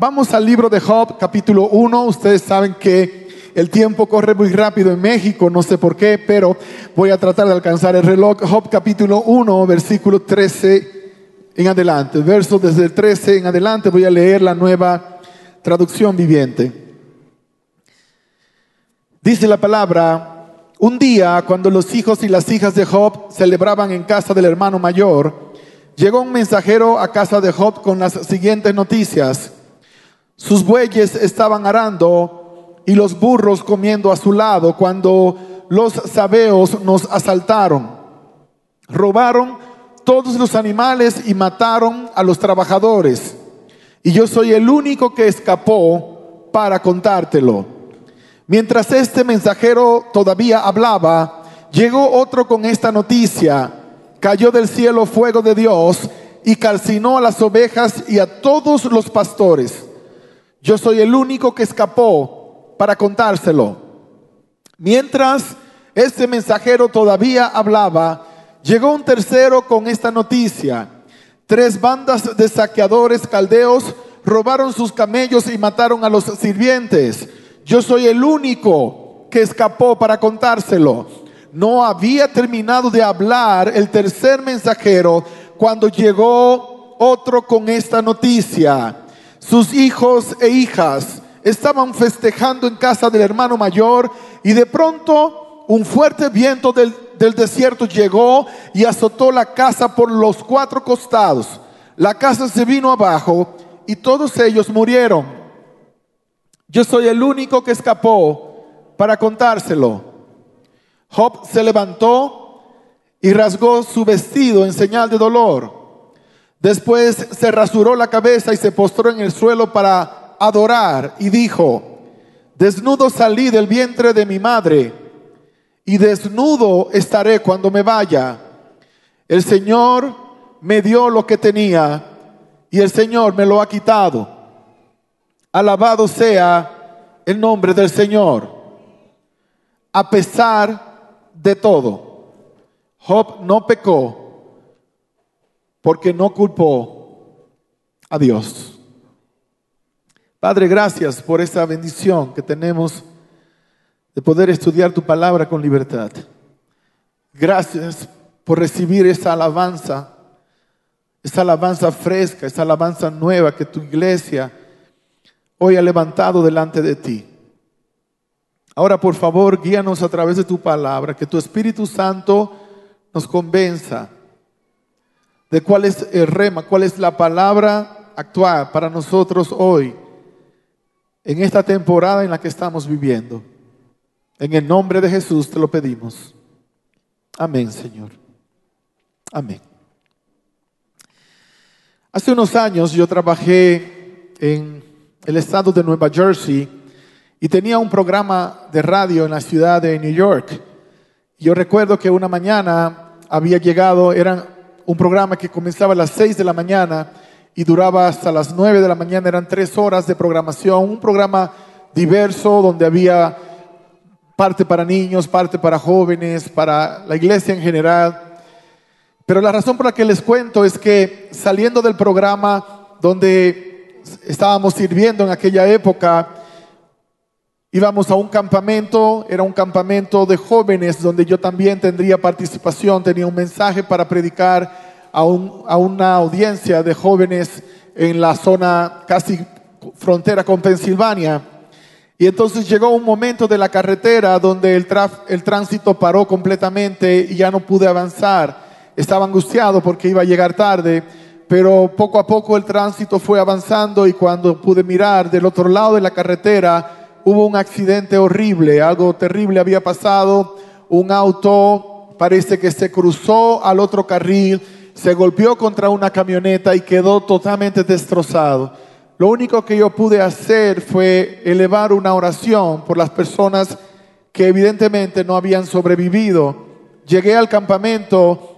vamos al libro de Job, capítulo 1. Ustedes saben que el tiempo corre muy rápido en México, no sé por qué, pero voy a tratar de alcanzar el reloj. Job, capítulo 1, versículo 13 en adelante. Verso desde el 13 en adelante voy a leer la nueva traducción viviente. Dice la palabra, un día cuando los hijos y las hijas de Job celebraban en casa del hermano mayor, llegó un mensajero a casa de Job con las siguientes noticias. Sus bueyes estaban arando y los burros comiendo a su lado cuando los sabeos nos asaltaron. Robaron todos los animales y mataron a los trabajadores. Y yo soy el único que escapó para contártelo. Mientras este mensajero todavía hablaba, llegó otro con esta noticia. Cayó del cielo fuego de Dios y calcinó a las ovejas y a todos los pastores. Yo soy el único que escapó para contárselo. Mientras este mensajero todavía hablaba, llegó un tercero con esta noticia. Tres bandas de saqueadores caldeos robaron sus camellos y mataron a los sirvientes. Yo soy el único que escapó para contárselo. No había terminado de hablar el tercer mensajero cuando llegó otro con esta noticia. Sus hijos e hijas estaban festejando en casa del hermano mayor y de pronto un fuerte viento del, desierto llegó y azotó la casa por los cuatro costados. La casa se vino abajo y todos ellos murieron. Yo soy el único que escapó para contárselo. Job se levantó y rasgó su vestido en señal de dolor. Después se rasuró la cabeza y se postró en el suelo para adorar y dijo, desnudo salí del vientre de mi madre y desnudo estaré cuando me vaya. El Señor me dio lo que tenía y el Señor me lo ha quitado. Alabado sea el nombre del Señor. A pesar de todo, Job no pecó porque no culpó a Dios. Padre, gracias por esta bendición que tenemos de poder estudiar tu palabra con libertad. Gracias por recibir esta alabanza, esta alabanza fresca, esta alabanza nueva que tu iglesia hoy ha levantado delante de ti. Ahora, por favor, guíanos a través de tu palabra, que tu Espíritu Santo nos convenza de cuál es el rema, cuál es la palabra actual para nosotros hoy, en esta temporada en la que estamos viviendo. En el nombre de Jesús te lo pedimos. Amén, Señor. Amén. Hace unos años yo trabajé en el estado de Nueva Jersey y tenía un programa de radio en la ciudad de New York. Yo recuerdo que una mañana había llegado, eran un programa que comenzaba a las 6 de la mañana y duraba hasta las 9 de la mañana, eran tres horas de programación, un programa diverso donde había parte para niños, parte para jóvenes, para la iglesia en general. Pero la razón por la que les cuento es que saliendo del programa donde estábamos sirviendo en aquella época, íbamos a un campamento, era un campamento de jóvenes donde yo también tendría participación, tenía un mensaje para predicar a, a una audiencia de jóvenes en la zona casi frontera con Pensilvania. Y entonces llegó un momento de la carretera donde el, el tránsito paró completamente y ya no pude avanzar. Estaba angustiado porque iba a llegar tarde, pero poco a poco el tránsito fue avanzando y cuando pude mirar del otro lado de la carretera, hubo un accidente horrible, algo terrible había pasado, un auto parece que se cruzó al otro carril, se golpeó contra una camioneta y quedó totalmente destrozado. Lo único que yo pude hacer fue elevar una oración por las personas que evidentemente no habían sobrevivido. Llegué al campamento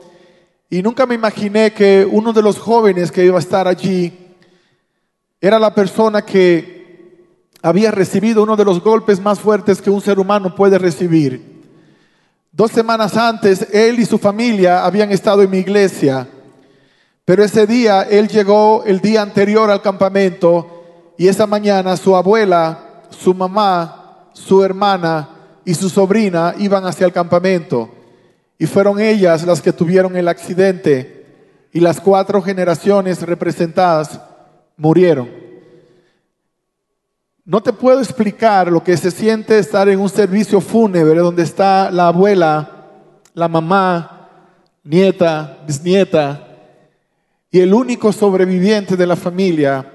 y nunca me imaginé que uno de los jóvenes que iba a estar allí era la persona que había recibido uno de los golpes más fuertes que un ser humano puede recibir. Dos semanas antes, él y su familia habían estado en mi iglesia, pero ese día él llegó el día anterior al campamento y esa mañana su abuela, su mamá, su hermana y su sobrina iban hacia el campamento. Y fueron ellas las que tuvieron el accidente y las cuatro generaciones representadas murieron. No te puedo explicar lo que se siente estar en un servicio fúnebre donde está la abuela, la mamá, nieta, bisnieta y el único sobreviviente de la familia,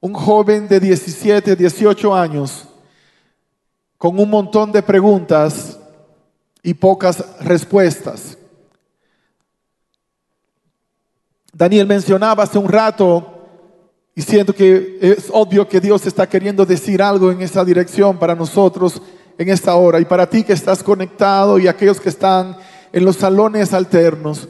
un joven de 17, 18 años, con un montón de preguntas y pocas respuestas. Daniel mencionaba hace un rato, y siento que es obvio que Dios está queriendo decir algo en esa dirección para nosotros en esta hora, y para ti que estás conectado y aquellos que están en los salones alternos.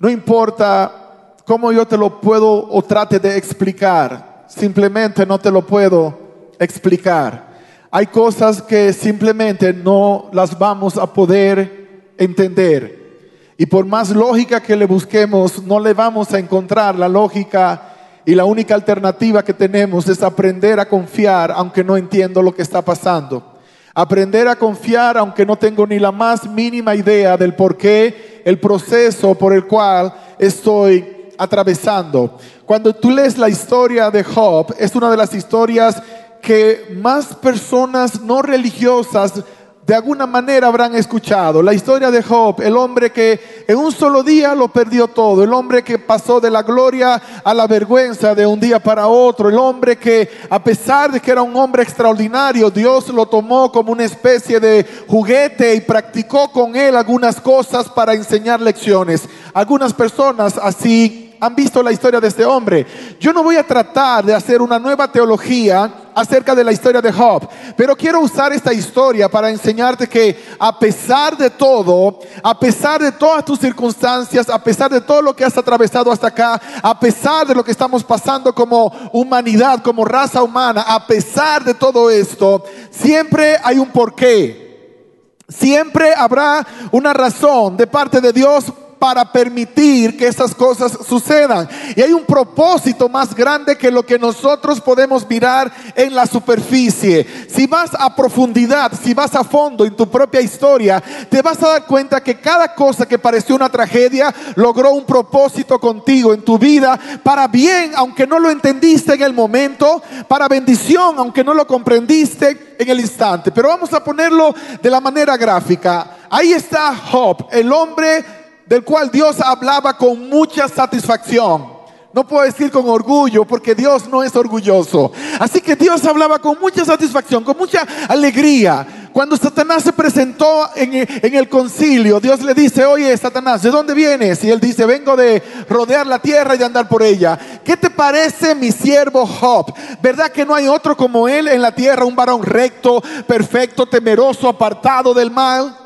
No importa cómo yo te lo puedo o trate de explicar, simplemente no te lo puedo explicar. Hay cosas que simplemente no las vamos a poder entender. Y por más lógica que le busquemos, no le vamos a encontrar la lógica y la única alternativa que tenemos es aprender a confiar aunque no entiendo lo que está pasando. Aprender a confiar aunque no tengo ni la más mínima idea del por qué, el proceso por el cual estoy atravesando. Cuando tú lees la historia de Job, es una de las historias que más personas no religiosas de alguna manera habrán escuchado. La historia de Job, el hombre que en un solo día lo perdió todo, el hombre que pasó de la gloria a la vergüenza de un día para otro, el hombre que a pesar de que era un hombre extraordinario, Dios lo tomó como una especie de juguete y practicó con él algunas cosas para enseñar lecciones. Algunas personas así han visto la historia de este hombre. Yo no voy a tratar de hacer una nueva teología acerca de la historia de Job, pero quiero usar esta historia para enseñarte que a pesar de todo, a pesar de todas tus circunstancias, a pesar de todo lo que has atravesado hasta acá, a pesar de lo que estamos pasando como humanidad, como raza humana, a pesar de todo esto, siempre hay un porqué. Siempre habrá una razón de parte de Dios para permitir que esas cosas sucedan. Y hay un propósito más grande que lo que nosotros podemos mirar en la superficie. Si vas a profundidad, si vas a fondo en tu propia historia, te vas a dar cuenta que cada cosa que pareció una tragedia logró un propósito contigo en tu vida para bien, aunque no lo entendiste en el momento, para bendición, aunque no lo comprendiste en el instante. Pero vamos a ponerlo de la manera gráfica. Ahí está Job, el hombre del cual Dios hablaba con mucha satisfacción. No puedo decir con orgullo porque Dios no es orgulloso. Así que Dios hablaba con mucha satisfacción, con mucha alegría. Cuando Satanás se presentó en, el concilio, Dios le dice, oye Satanás, ¿de dónde vienes? Y él dice, vengo de rodear la tierra y de andar por ella. ¿Qué te parece mi siervo Job? ¿Verdad que no hay otro como él en la tierra, un varón recto, perfecto, temeroso, apartado del mal?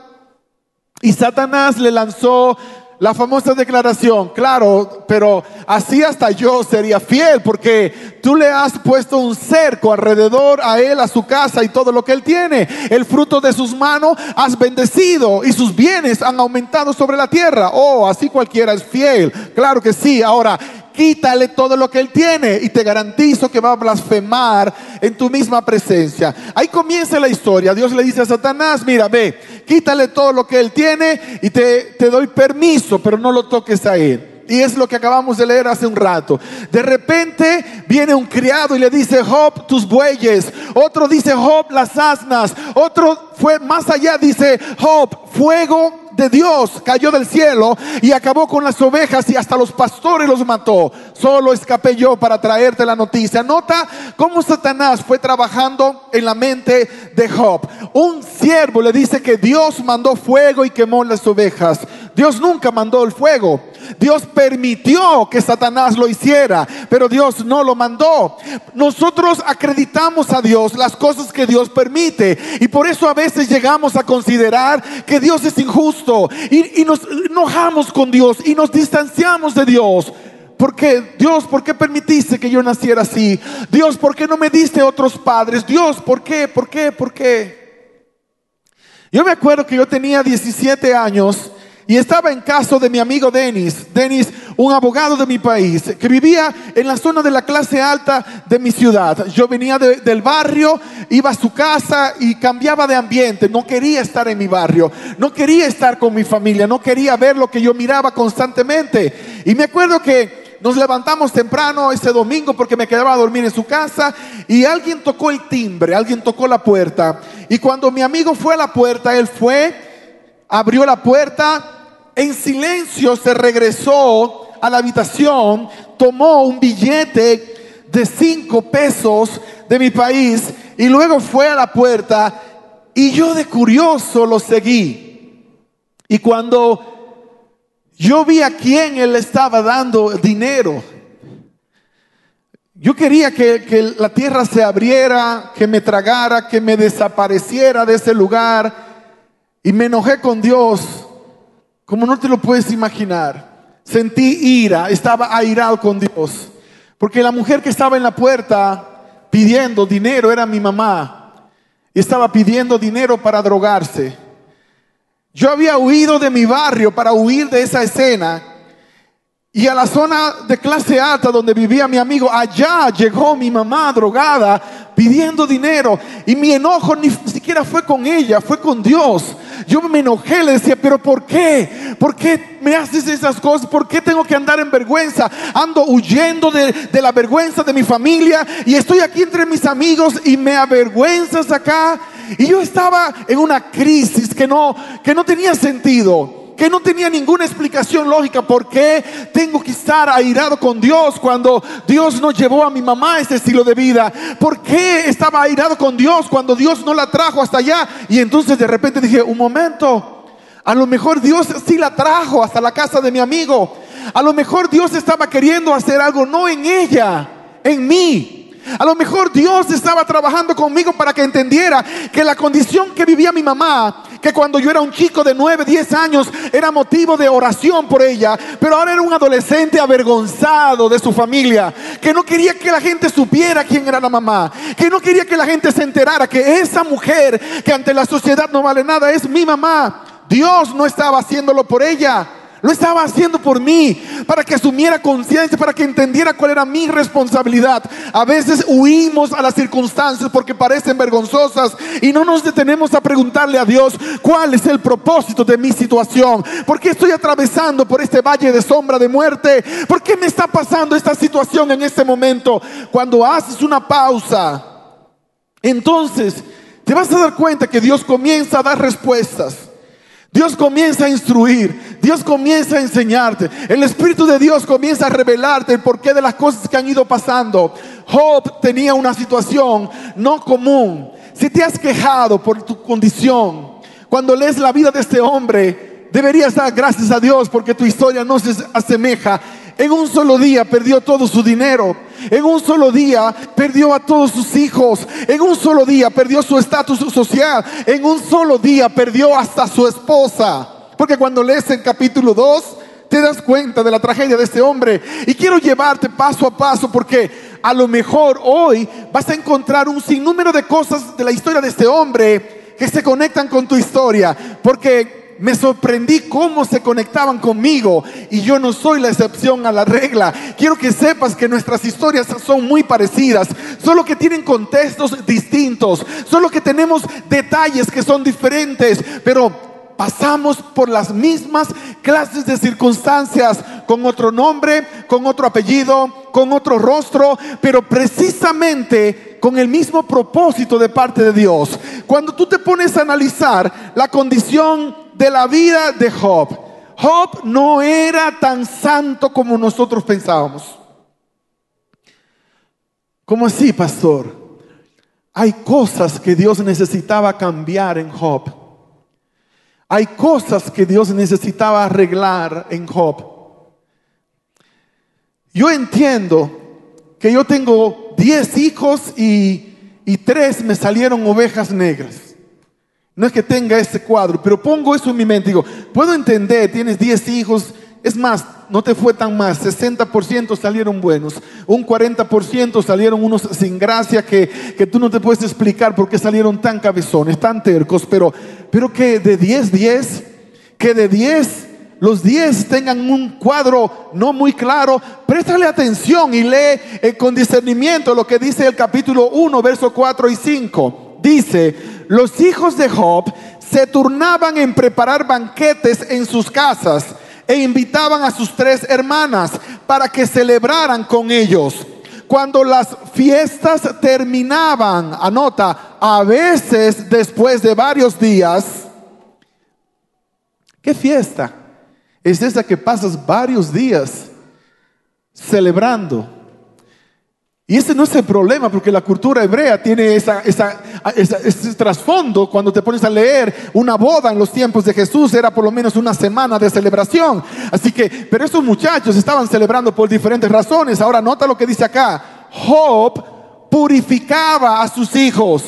Y Satanás le lanzó la famosa declaración, claro, pero así hasta yo sería fiel porque tú le has puesto un cerco alrededor a él, a su casa y todo lo que él tiene. El fruto de sus manos has bendecido y sus bienes han aumentado sobre la tierra. Oh, así cualquiera es fiel. Claro que sí. Ahora, quítale todo lo que él tiene y te garantizo que va a blasfemar en tu misma presencia. Ahí comienza la historia. Dios le dice a Satanás, mira, ve, quítale todo lo que él tiene y te, te doy permiso, pero no lo toques a él. Y es lo que acabamos de leer hace un rato. De repente viene un criado y le dice, Job, tus bueyes. Otro dice, Job, las asnas. Otro fue más allá, dice, Job, fuego de Dios cayó del cielo y acabó con las ovejas y hasta los pastores los mató. Solo escapé yo para traerte la noticia. Nota cómo Satanás fue trabajando en la mente de Job. Un siervo le dice que Dios mandó fuego y quemó las ovejas. Dios nunca mandó el fuego. Dios permitió que Satanás lo hiciera, pero Dios no lo mandó. Nosotros acreditamos a Dios las cosas que Dios permite y por eso a veces llegamos a considerar que Dios es injusto y, nos enojamos con Dios y nos distanciamos de Dios. ¿Por qué? Dios, ¿por qué permitiste que yo naciera así? Dios, ¿por qué no me diste otros padres? Dios, ¿por qué? ¿Por qué? ¿Por qué? Yo me acuerdo que yo tenía 17 años y estaba en caso de mi amigo Denis. Denis, un abogado de mi país, que vivía en la zona de la clase alta de mi ciudad. Yo venía del barrio, iba a su casa y cambiaba de ambiente. No quería estar en mi barrio, no quería estar con mi familia, no quería ver lo que yo miraba constantemente. Y me acuerdo que nos levantamos temprano ese domingo porque me quedaba a dormir en su casa y alguien tocó el timbre, alguien tocó la puerta. Y cuando mi amigo fue a la puerta, él fue, abrió la puerta, en silencio se regresó a la habitación, tomó un billete de cinco pesos de mi país y luego fue a la puerta y yo de curioso lo seguí. Y cuando yo vi a quién él estaba dando dinero. Yo quería que, la tierra se abriera, que me tragara, que me desapareciera de ese lugar. Y me enojé con Dios, como no te lo puedes imaginar. Sentí ira, estaba airado con Dios. Porque la mujer que estaba en la puerta pidiendo dinero era mi mamá. Y estaba pidiendo dinero para drogarse. Yo había huido de mi barrio para huir de esa escena. Y a la zona de clase alta donde vivía mi amigo, allá llegó mi mamá drogada pidiendo dinero. Y mi enojo ni siquiera fue con ella, fue con Dios. Yo me enojé, le decía, pero ¿por qué? ¿Por qué me haces esas cosas? ¿Por qué tengo que andar en vergüenza? Ando huyendo de, la vergüenza de mi familia y estoy aquí entre mis amigos y me avergüenzas acá. Y yo estaba en una crisis que no, que no tenía sentido que no tenía ninguna explicación lógica por qué tengo que estar airado con Dios cuando Dios no llevó a mi mamá a ese estilo de vida. ¿Por qué estaba airado con Dios cuando Dios no la trajo hasta allá? Y entonces de repente dije, un momento, a lo mejor Dios sí la trajo hasta la casa de mi amigo. A lo mejor Dios estaba queriendo hacer algo, no en ella, en mí. A lo mejor Dios estaba trabajando conmigo para que entendiera que la condición que vivía mi mamá, que cuando yo era un chico de 9, 10 años era motivo de oración por ella, pero ahora era un adolescente avergonzado de su familia, que no quería que la gente supiera quién era la mamá, que no quería que la gente se enterara que esa mujer que ante la sociedad no vale nada es mi mamá. Dios no estaba haciéndolo por ella. Lo estaba haciendo por mí, para que asumiera conciencia, para que entendiera cuál era mi responsabilidad. A veces huimos a las circunstancias porque parecen vergonzosas y no nos detenemos a preguntarle a Dios cuál es el propósito de mi situación. ¿Por qué estoy atravesando por este valle de sombra de muerte? ¿Por qué me está pasando esta situación en este momento? Cuando haces una pausa, entonces te vas a dar cuenta que Dios comienza a dar respuestas. Dios comienza a instruir, Dios comienza a enseñarte, el Espíritu de Dios comienza a revelarte el porqué de las cosas que han ido pasando. Job tenía una situación no común. Si te has quejado por tu condición, cuando lees la vida de este hombre, deberías dar gracias a Dios porque tu historia no se asemeja en un solo día perdió todo su dinero. En un solo día perdió a todos sus hijos. En un solo día perdió su estatus social. En un solo día perdió hasta su esposa. Porque cuando lees en capítulo 2, te das cuenta de la tragedia de este hombre. Y quiero llevarte paso a paso porque a lo mejor hoy vas a encontrar un sinnúmero de cosas de la historia de este hombre que se conectan con tu historia. Porque me sorprendí cómo se conectaban conmigo y yo no soy la excepción a la regla. Quiero que sepas que nuestras historias son muy parecidas, solo que tienen contextos distintos, solo que tenemos detalles que son diferentes, pero pasamos por las mismas clases de circunstancias, con otro nombre, con otro apellido, con otro rostro, pero precisamente con el mismo propósito de parte de Dios. Cuando tú te pones a analizar la condición de la vida de Job. Job no era tan santo como nosotros pensábamos. ¿Cómo así, pastor? Hay cosas que Dios necesitaba cambiar en Job. Hay cosas que Dios necesitaba arreglar en Job. Yo entiendo que yo tengo 10 hijos y, y 3 me salieron ovejas negras. No es que tenga ese cuadro, pero pongo eso en mi mente. Digo, puedo entender, tienes 10 hijos, es más, no te fue tan mal, 60% salieron buenos, un 40% salieron unos sin gracia que, que, tú no te puedes explicar por qué salieron tan cabezones, tan tercos, pero, pero que de 10, 10, que de 10 los 10 tengan un cuadro no muy claro, préstale atención y lee eh, con discernimiento lo que dice el capítulo 1, versos 4 y 5. Dice, los hijos de Job se turnaban en preparar banquetes en sus casas e invitaban a sus tres hermanas para que celebraran con ellos. Cuando las fiestas terminaban, anota, a veces después de varios días, ¿qué fiesta? Es esa que pasas varios días celebrando. Y ese no es el problema, porque la cultura hebrea tiene esa, ese trasfondo. Cuando te pones a leer una boda en los tiempos de Jesús, era por lo menos una semana de celebración. Así que, pero esos muchachos estaban celebrando por diferentes razones. Ahora nota lo que dice acá. Job purificaba a sus hijos.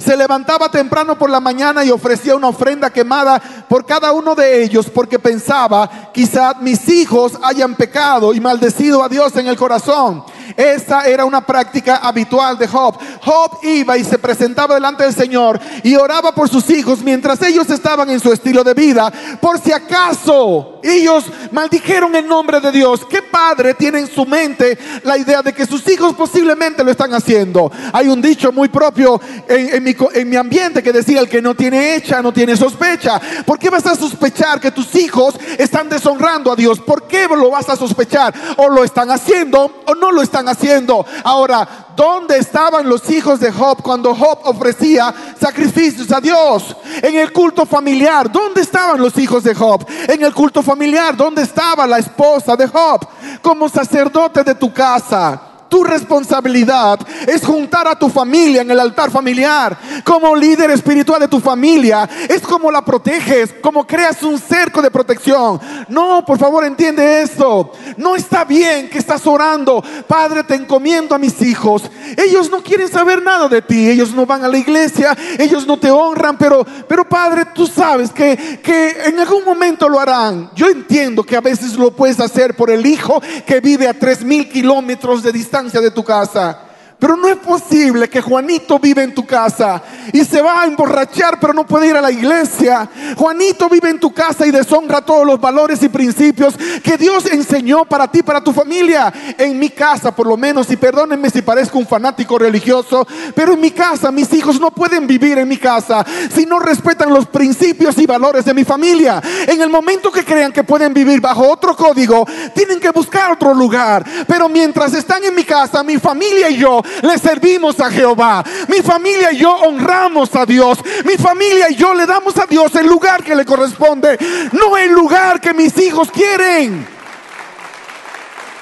Se levantaba temprano por la mañana y ofrecía una ofrenda quemada por cada uno de ellos porque pensaba, quizá mis hijos hayan pecado y maldecido a Dios en el corazón. Esa era una práctica habitual de Job. Job iba y se presentaba delante del Señor y oraba por sus hijos mientras ellos estaban en su estilo de vida. Por si acaso ellos maldijeron el nombre de Dios. ¿Qué padre tiene en su mente la idea de que sus hijos posiblemente lo están haciendo? Hay un dicho muy propio en, mi, en mi ambiente que decía, el que no tiene hecha no tiene sospecha. ¿Por qué vas a sospechar que tus hijos están deshonrando a Dios? ¿Por qué lo vas a sospechar? ¿O lo están haciendo o no lo están haciendo. Ahora, ¿dónde estaban los hijos de Job cuando Job ofrecía sacrificios a Dios? En el culto familiar, ¿dónde estaban los hijos de Job? En el culto familiar, ¿dónde estaba la esposa de Job? Como sacerdote de tu casa tu responsabilidad es juntar a tu familia en el altar familiar. Como líder espiritual de tu familia, es como la proteges, como creas un cerco de protección. No, por favor, entiende esto. No está bien que estás orando. Padre, te encomiendo a mis hijos. Ellos no quieren saber nada de ti. Ellos no van a la iglesia. Ellos no te honran. Pero, pero Padre, tú sabes que, que en algún momento lo harán. Yo entiendo que a veces lo puedes hacer por el hijo que vive a tres mil kilómetros de distancia de tu casa. Pero no es posible que Juanito vive en tu casa y se va a emborrachar, pero no puede ir a la iglesia. Juanito vive en tu casa y deshonra todos los valores y principios que Dios enseñó para ti, para tu familia. En mi casa, por lo menos, y perdónenme si parezco un fanático religioso, pero en mi casa mis hijos no pueden vivir en mi casa si no respetan los principios y valores de mi familia. En el momento que crean que pueden vivir bajo otro código, tienen que buscar otro lugar. Pero mientras están en mi casa, mi familia y yo le servimos a Jehová. Mi familia y yo honramos a Dios. Mi familia y yo le damos a Dios el lugar que le corresponde, no el lugar que mis hijos quieren.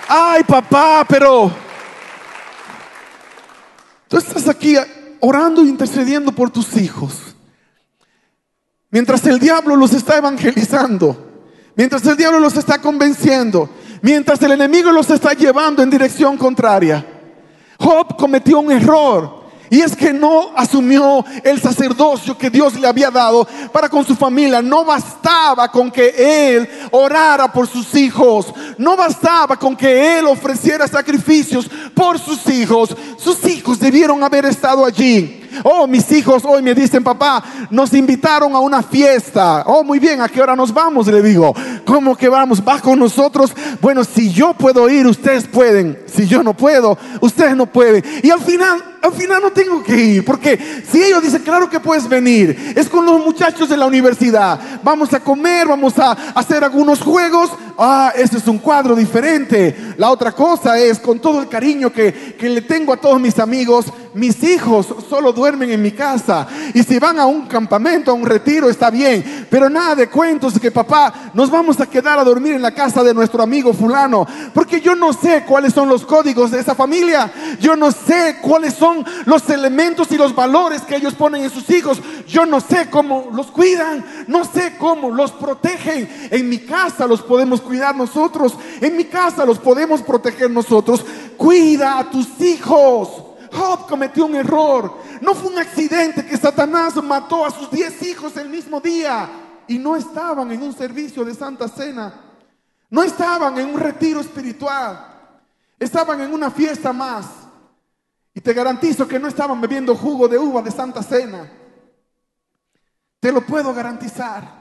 Ay, papá, pero tú estás aquí orando e intercediendo por tus hijos. Mientras el diablo los está evangelizando, mientras el diablo los está convenciendo, mientras el enemigo los está llevando en dirección contraria. Job cometió un error. Y es que no asumió el sacerdocio que Dios le había dado para con su familia. No bastaba con que él orara por sus hijos. No bastaba con que él ofreciera sacrificios por sus hijos. Sus hijos debieron haber estado allí. Oh, mis hijos hoy me dicen, papá, nos invitaron a una fiesta. Oh, muy bien, ¿a qué hora nos vamos? Le digo, ¿cómo que vamos? ¿Va con nosotros? Bueno, si yo puedo ir, ustedes pueden. Si yo no puedo, ustedes no pueden. Y al final, al final no tengo que ir, porque si ellos dicen, claro que puedes venir, es con los muchachos de la universidad. Vamos a comer, vamos a hacer algunos juegos. Ah, este es un cuadro diferente. La otra cosa es, con todo el cariño que, que le tengo a todos mis amigos, mis hijos solo duermen en mi casa. Y si van a un campamento, a un retiro, está bien. Pero nada de cuentos que papá, nos vamos a quedar a dormir en la casa de nuestro amigo fulano. Porque yo no sé cuáles son los códigos de esa familia. Yo no sé cuáles son los elementos y los valores que ellos ponen en sus hijos. Yo no sé cómo los cuidan. No sé cómo los protegen. En mi casa los podemos nosotros. En mi casa los podemos proteger nosotros. Cuida a tus hijos. Job cometió un error. No fue un accidente que Satanás mató a sus diez hijos el mismo día y no estaban en un servicio de Santa Cena. No estaban en un retiro espiritual. Estaban en una fiesta más. Y te garantizo que no estaban bebiendo jugo de uva de Santa Cena. Te lo puedo garantizar.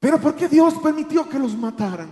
Pero ¿por qué Dios permitió que los mataran?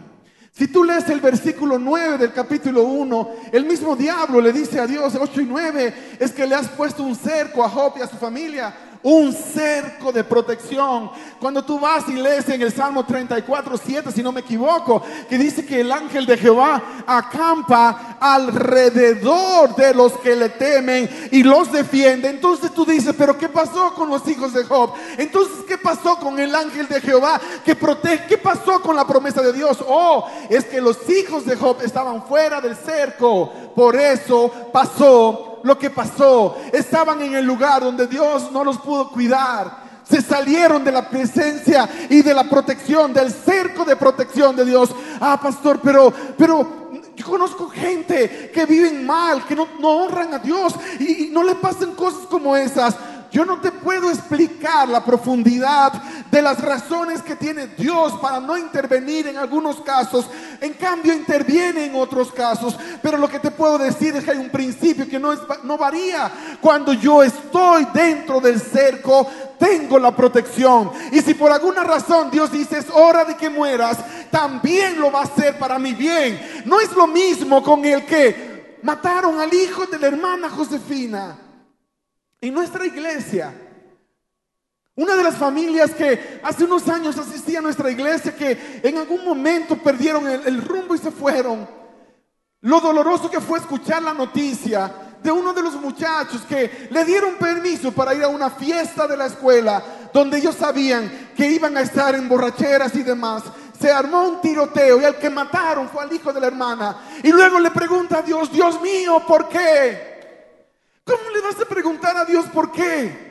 Si tú lees el versículo 9 del capítulo 1, el mismo diablo le dice a Dios, 8 y 9, es que le has puesto un cerco a Job y a su familia un cerco de protección. Cuando tú vas y lees en el Salmo 34, 7, si no me equivoco, que dice que el ángel de Jehová acampa alrededor de los que le temen y los defiende. Entonces tú dices, pero ¿qué pasó con los hijos de Job? Entonces, ¿qué pasó con el ángel de Jehová que protege? ¿Qué pasó con la promesa de Dios? Oh, es que los hijos de Job estaban fuera del cerco. Por eso pasó lo que pasó. Estaban en el lugar donde Dios no los pudo cuidar. Se salieron de la presencia y de la protección, del cerco de protección de Dios. Ah, pastor, pero, pero yo conozco gente que viven mal, que no, honran a Dios y no le pasan cosas como esas. Yo no te puedo explicar la profundidad de las razones que tiene Dios para no intervenir en algunos casos. En cambio, interviene en otros casos. Pero lo que te puedo decir es que hay un principio que no, es, varía. Cuando yo estoy dentro del cerco, tengo la protección. Y si por alguna razón Dios dice es hora de que mueras, también lo va a hacer para mi bien. No es lo mismo con el que mataron al hijo de la hermana Josefina. En nuestra iglesia, una de las familias que hace unos años asistía a nuestra iglesia, que en algún momento perdieron el, rumbo y se fueron. Lo doloroso que fue escuchar la noticia de uno de los muchachos que le dieron permiso para ir a una fiesta de la escuela donde ellos sabían que iban a estar en borracheras y demás. Se armó un tiroteo y al que mataron fue al hijo de la hermana. Y luego le pregunta a Dios, Dios mío, ¿por qué? ¿Cómo le vas a preguntar a Dios por qué?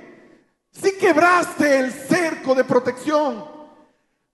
Si quebraste el cerco de protección.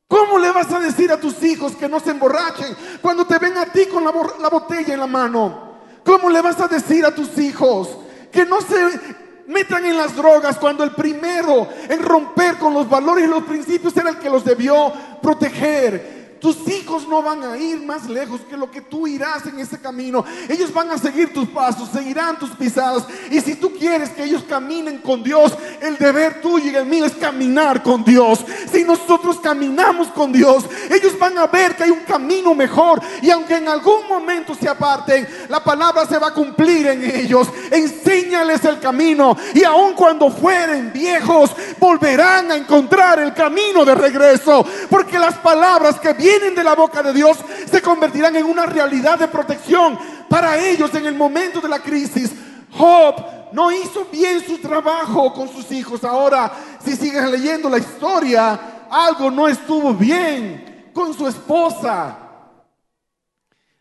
¿Cómo le vas a decir a tus hijos que no se emborrachen cuando te ven a ti con la, la botella en la mano? ¿Cómo le vas a decir a tus hijos que no se metan en las drogas cuando el primero en romper con los valores y los principios era el que los debió proteger? Tus hijos no van a ir más lejos que lo que tú irás en ese camino. Ellos van a seguir tus pasos, seguirán tus pisadas. Y si tú quieres que ellos caminen con Dios, el deber tuyo y el mío es caminar con Dios. Si nosotros caminamos con Dios, ellos van a ver que hay un camino mejor. Y aunque en algún momento se aparten, la palabra se va a cumplir en ellos. Enséñales el camino. Y aun cuando fueren viejos, volverán a encontrar el camino de regreso. Porque las palabras que vienen vienen de la boca de Dios se convertirán en una realidad de protección para ellos en el momento de la crisis. Job no hizo bien su trabajo con sus hijos. Ahora, si siguen leyendo la historia, algo no estuvo bien con su esposa.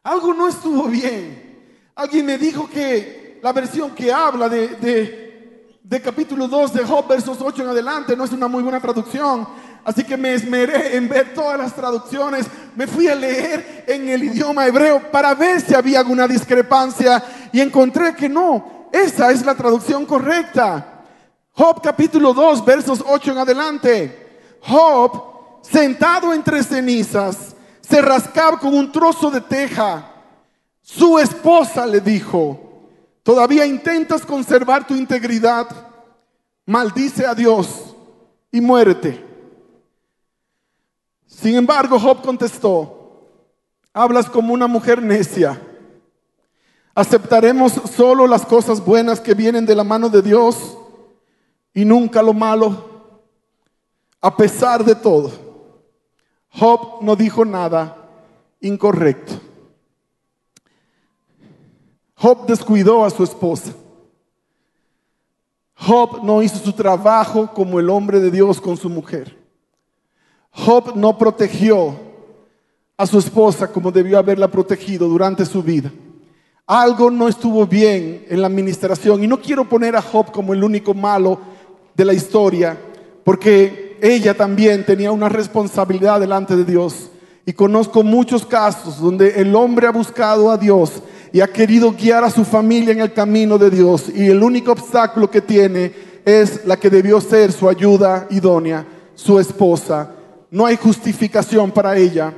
Algo no estuvo bien. Alguien me dijo que la versión que habla de, de, de capítulo 2 de Job, versos 8 en adelante, no es una muy buena traducción. Así que me esmeré en ver todas las traducciones. Me fui a leer en el idioma hebreo para ver si había alguna discrepancia y encontré que no. Esa es la traducción correcta. Job capítulo 2, versos 8 en adelante. Job, sentado entre cenizas, se rascaba con un trozo de teja. Su esposa le dijo, ¿todavía intentas conservar tu integridad? Maldice a Dios y muérete. Sin embargo, Job contestó, hablas como una mujer necia. Aceptaremos solo las cosas buenas que vienen de la mano de Dios y nunca lo malo. A pesar de todo, Job no dijo nada incorrecto. Job descuidó a su esposa. Job no hizo su trabajo como el hombre de Dios con su mujer. Job no protegió a su esposa como debió haberla protegido durante su vida. Algo no estuvo bien en la administración y no quiero poner a Job como el único malo de la historia, porque ella también tenía una responsabilidad delante de Dios. Y conozco muchos casos donde el hombre ha buscado a Dios y ha querido guiar a su familia en el camino de Dios y el único obstáculo que tiene es la que debió ser su ayuda idónea, su esposa no hay justificación para ella.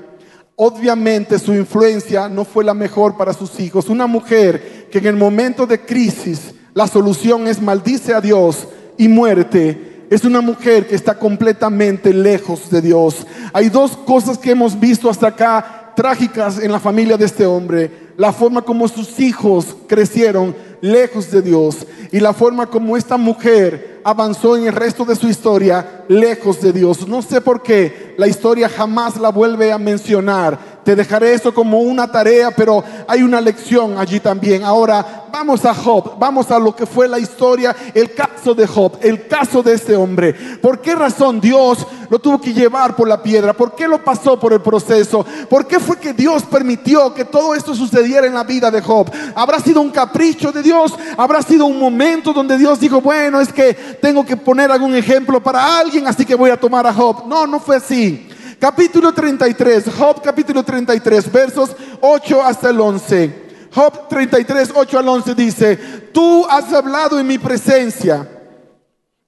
Obviamente su influencia no fue la mejor para sus hijos. Una mujer que en el momento de crisis la solución es maldice a Dios y muerte. es una mujer que está completamente lejos de Dios. Hay dos cosas que hemos visto hasta acá trágicas en la familia de este hombre. La forma como sus hijos crecieron lejos de Dios y la forma como esta mujer avanzó en el resto de su historia lejos de Dios. No sé por qué la historia jamás la vuelve a mencionar te dejaré eso como una tarea, pero hay una lección allí también. Ahora vamos a Job, vamos a lo que fue la historia, el caso de Job, el caso de este hombre. ¿Por qué razón Dios lo tuvo que llevar por la piedra? ¿Por qué lo pasó por el proceso? ¿Por qué fue que Dios permitió que todo esto sucediera en la vida de Job? ¿Habrá sido un capricho de Dios? ¿Habrá sido un momento donde Dios dijo, bueno, es que tengo que poner algún ejemplo para alguien, así que voy a tomar a Job? No, no fue así. Capítulo 33, Job capítulo 33, versos 8 hasta el 11. Job 33, 8 al 11 dice, tú has hablado en mi presencia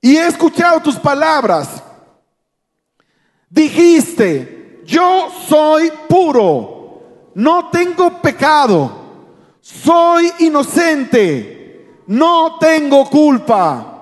y he escuchado tus palabras. Dijiste, yo soy puro, no tengo pecado, soy inocente, no tengo culpa.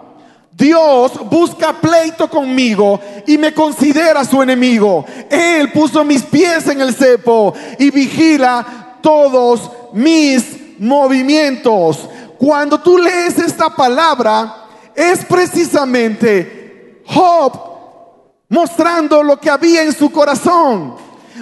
Dios busca pleito conmigo y me considera su enemigo. Él puso mis pies en el cepo y vigila todos mis movimientos. Cuando tú lees esta palabra, es precisamente Job mostrando lo que había en su corazón.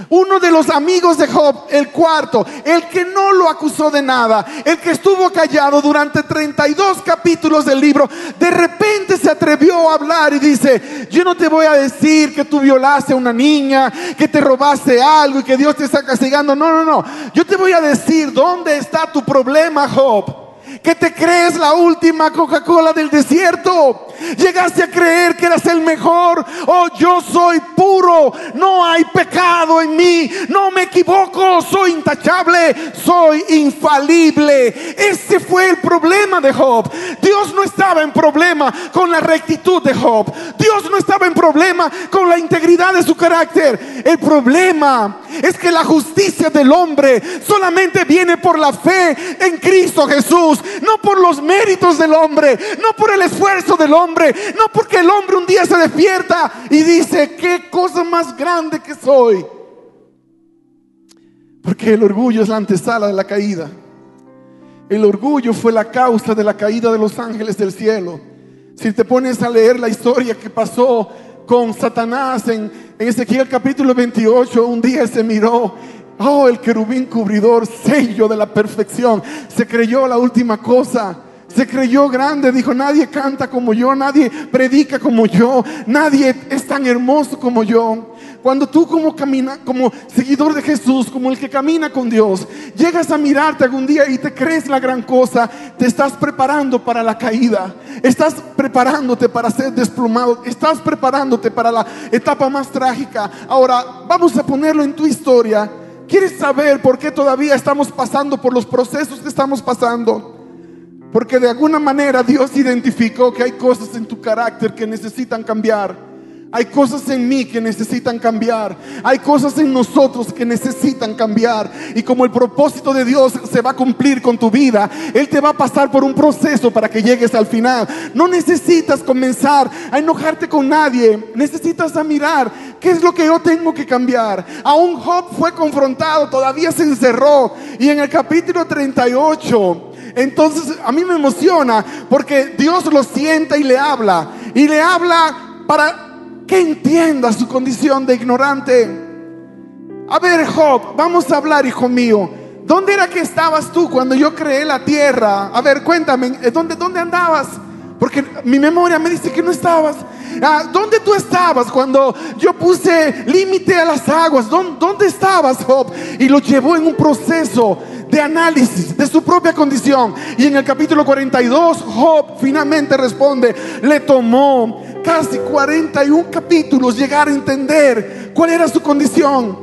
Uno de los amigos de Job, el cuarto, el que no lo acusó de nada, el que estuvo callado durante 32 capítulos del libro, de repente se atrevió a hablar y dice, yo no te voy a decir que tú violaste a una niña, que te robaste algo y que Dios te está castigando. No, no, no. Yo te voy a decir dónde está tu problema, Job que te crees la última Coca-Cola del desierto. Llegaste a creer que eras el mejor. Oh, yo soy puro. No hay pecado en mí. No me equivoco. Soy intachable. Soy infalible. Ese fue el problema de Job. Dios no estaba en problema con la rectitud de Job. Dios no estaba en problema con la integridad de su carácter. El problema es que la justicia del hombre solamente viene por la fe en Cristo Jesús no por los méritos del hombre, no por el esfuerzo del hombre, no porque el hombre un día se despierta y dice, qué cosa más grande que soy. Porque el orgullo es la antesala de la caída. El orgullo fue la causa de la caída de los ángeles del cielo. Si te pones a leer la historia que pasó con Satanás en, en Ezequiel capítulo 28, un día se miró Oh, el querubín cubridor, sello de la perfección. Se creyó la última cosa. Se creyó grande, dijo, nadie canta como yo, nadie predica como yo, nadie es tan hermoso como yo. Cuando tú como camina, como seguidor de Jesús, como el que camina con Dios, llegas a mirarte algún día y te crees la gran cosa, te estás preparando para la caída, estás preparándote para ser desplumado, estás preparándote para la etapa más trágica. Ahora, vamos a ponerlo en tu historia ¿Quieres saber por qué todavía estamos pasando por los procesos que estamos pasando? Porque de alguna manera Dios identificó que hay cosas en tu carácter que necesitan cambiar. Hay cosas en mí que necesitan cambiar. Hay cosas en nosotros que necesitan cambiar. Y como el propósito de Dios se va a cumplir con tu vida, Él te va a pasar por un proceso para que llegues al final. No necesitas comenzar a enojarte con nadie. Necesitas a mirar qué es lo que yo tengo que cambiar. Aún Job fue confrontado, todavía se encerró. Y en el capítulo 38... Entonces a mí me emociona porque Dios lo sienta y le habla. Y le habla para que entienda su condición de ignorante. A ver, Job, vamos a hablar, hijo mío. ¿Dónde era que estabas tú cuando yo creé la tierra? A ver, cuéntame, eh, ¿dónde, dónde andabas? Porque mi memoria me dice que no estabas. Ah, ¿Dónde tú estabas cuando yo puse límite a las aguas? ¿Dónde, ¿Dónde estabas, Job? Y lo llevó en un proceso de análisis de su propia condición. Y en el capítulo 42, Job finalmente responde, le tomó casi 41 capítulos llegar a entender cuál era su condición.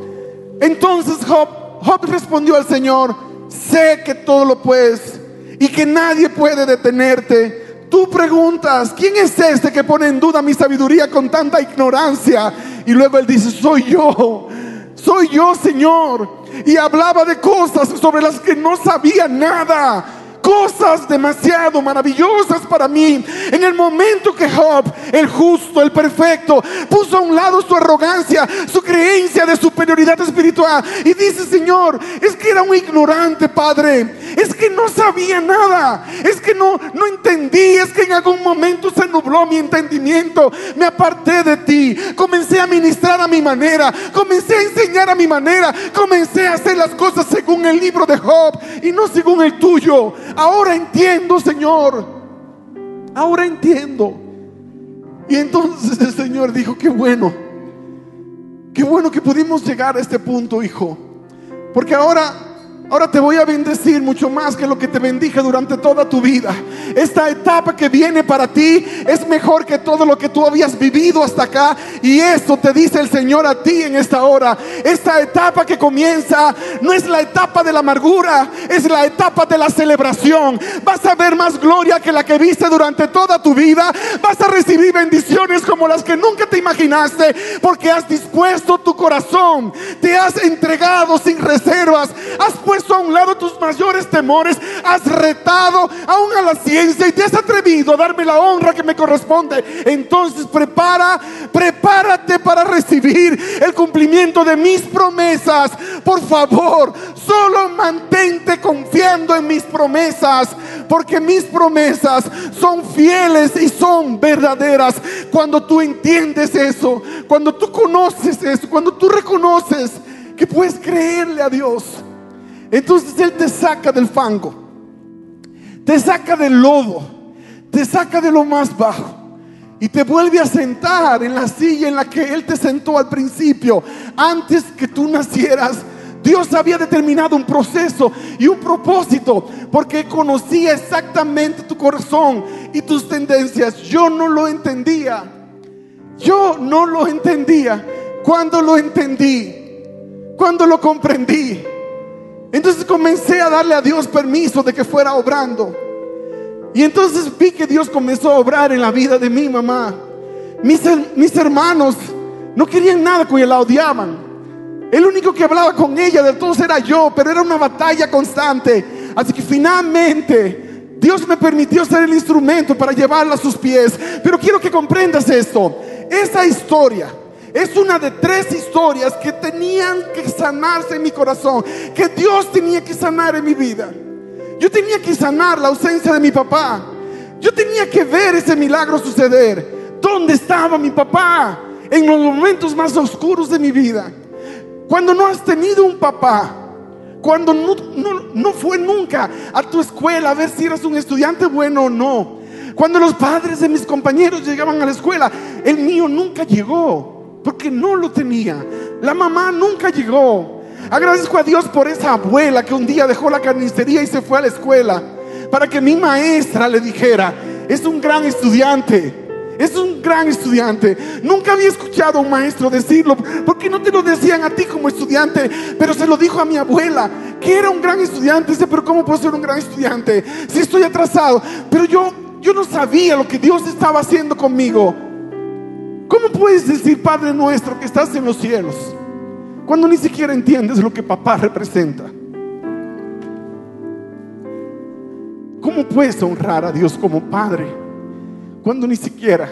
Entonces Job, Job respondió al Señor, sé que todo lo puedes y que nadie puede detenerte. Tú preguntas, ¿quién es este que pone en duda mi sabiduría con tanta ignorancia? Y luego él dice, soy yo, soy yo, Señor. Y hablaba de cosas sobre las que no sabía nada cosas demasiado maravillosas para mí. En el momento que Job, el justo, el perfecto, puso a un lado su arrogancia, su creencia de superioridad espiritual y dice, Señor, es que era un ignorante, Padre. Es que no sabía nada. Es que no, no entendí. Es que en algún momento se nubló mi entendimiento. Me aparté de ti. Comencé a ministrar a mi manera. Comencé a enseñar a mi manera. Comencé a hacer las cosas según el libro de Job y no según el tuyo. Ahora entiendo, Señor. Ahora entiendo. Y entonces el Señor dijo, qué bueno. Qué bueno que pudimos llegar a este punto, hijo. Porque ahora Ahora te voy a bendecir mucho más que lo que te bendije durante toda tu vida. Esta etapa que viene para ti es mejor que todo lo que tú habías vivido hasta acá. Y esto te dice el Señor a ti en esta hora. Esta etapa que comienza no es la etapa de la amargura, es la etapa de la celebración. Vas a ver más gloria que la que viste durante toda tu vida. Vas a recibir bendiciones como las que nunca te imaginaste porque has dispuesto tu corazón. Te has entregado sin reservas. Has puesto a un lado tus mayores temores, has retado aún a la ciencia y te has atrevido a darme la honra que me corresponde. Entonces prepara, prepárate para recibir el cumplimiento de mis promesas. Por favor, solo mantente confiando en mis promesas, porque mis promesas son fieles y son verdaderas. Cuando tú entiendes eso, cuando tú conoces eso, cuando tú reconoces que puedes creerle a Dios entonces Él te saca del fango, te saca del lodo, te saca de lo más bajo y te vuelve a sentar en la silla en la que Él te sentó al principio, antes que tú nacieras. Dios había determinado un proceso y un propósito porque conocía exactamente tu corazón y tus tendencias. Yo no lo entendía. Yo no lo entendía. Cuando lo entendí, cuando lo comprendí, entonces comencé a darle a Dios permiso de que fuera obrando. Y entonces vi que Dios comenzó a obrar en la vida de mi mamá. Mis, mis hermanos no querían nada con ella, la odiaban. El único que hablaba con ella de todos era yo, pero era una batalla constante. Así que finalmente Dios me permitió ser el instrumento para llevarla a sus pies. Pero quiero que comprendas esto. Esa historia es una de tres historias que tenían que sanarse en mi corazón, que Dios tenía que sanar en mi vida. Yo tenía que sanar la ausencia de mi papá. Yo tenía que ver ese milagro suceder. ¿Dónde estaba mi papá? En los momentos más oscuros de mi vida. Cuando no has tenido un papá, cuando no, no, fue nunca a tu escuela a ver si eras un estudiante bueno o no. Cuando los padres de mis compañeros llegaban a la escuela, el mío nunca llegó porque no lo tenía. La mamá nunca llegó. Agradezco a Dios por esa abuela que un día dejó la carnicería y se fue a la escuela para que mi maestra le dijera, es un gran estudiante. Es un gran estudiante. Nunca había escuchado a un maestro decirlo, porque no te lo decían a ti como estudiante, pero se lo dijo a mi abuela, que era un gran estudiante. Dice, pero ¿cómo puedo ser un gran estudiante si estoy atrasado? Pero yo, yo no sabía lo que Dios estaba haciendo conmigo. ¿Cómo puedes decir, Padre nuestro, que estás en los cielos, cuando ni siquiera entiendes lo que papá representa? ¿Cómo puedes honrar a Dios como Padre cuando ni siquiera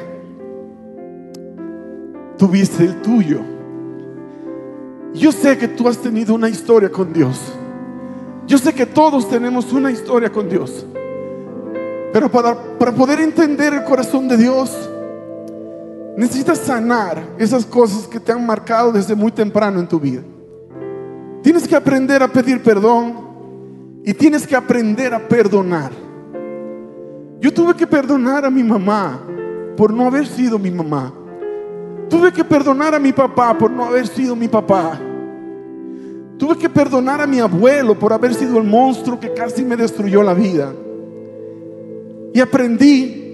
tuviste el tuyo? Yo sé que tú has tenido una historia con Dios. Yo sé que todos tenemos una historia con Dios. Pero para, para poder entender el corazón de Dios, Necesitas sanar esas cosas que te han marcado desde muy temprano en tu vida. Tienes que aprender a pedir perdón y tienes que aprender a perdonar. Yo tuve que perdonar a mi mamá por no haber sido mi mamá. Tuve que perdonar a mi papá por no haber sido mi papá. Tuve que perdonar a mi abuelo por haber sido el monstruo que casi me destruyó la vida. Y aprendí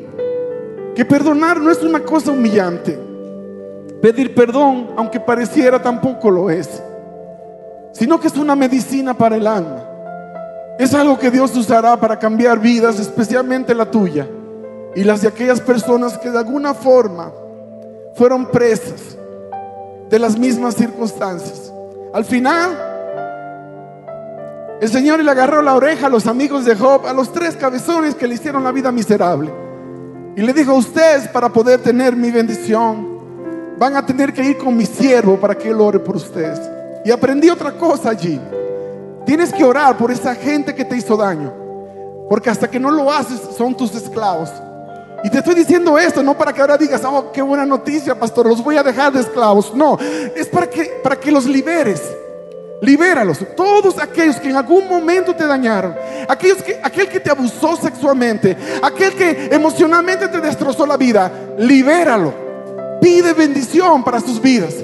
que perdonar no es una cosa humillante. Pedir perdón, aunque pareciera, tampoco lo es. Sino que es una medicina para el alma. Es algo que Dios usará para cambiar vidas, especialmente la tuya y las de aquellas personas que de alguna forma fueron presas de las mismas circunstancias. Al final, El Señor le agarró la oreja a los amigos de Job, a los tres cabezones que le hicieron la vida miserable. Y le dijo, ustedes para poder tener mi bendición, van a tener que ir con mi siervo para que él ore por ustedes. Y aprendí otra cosa allí. Tienes que orar por esa gente que te hizo daño. Porque hasta que no lo haces son tus esclavos. Y te estoy diciendo esto no para que ahora digas, oh, qué buena noticia, pastor, los voy a dejar de esclavos. No, es para que, para que los liberes. Libéralos. Todos aquellos que en algún momento te dañaron, aquellos que, aquel que te abusó sexualmente, aquel que emocionalmente te destrozó la vida, libéralo. Pide bendición para sus vidas.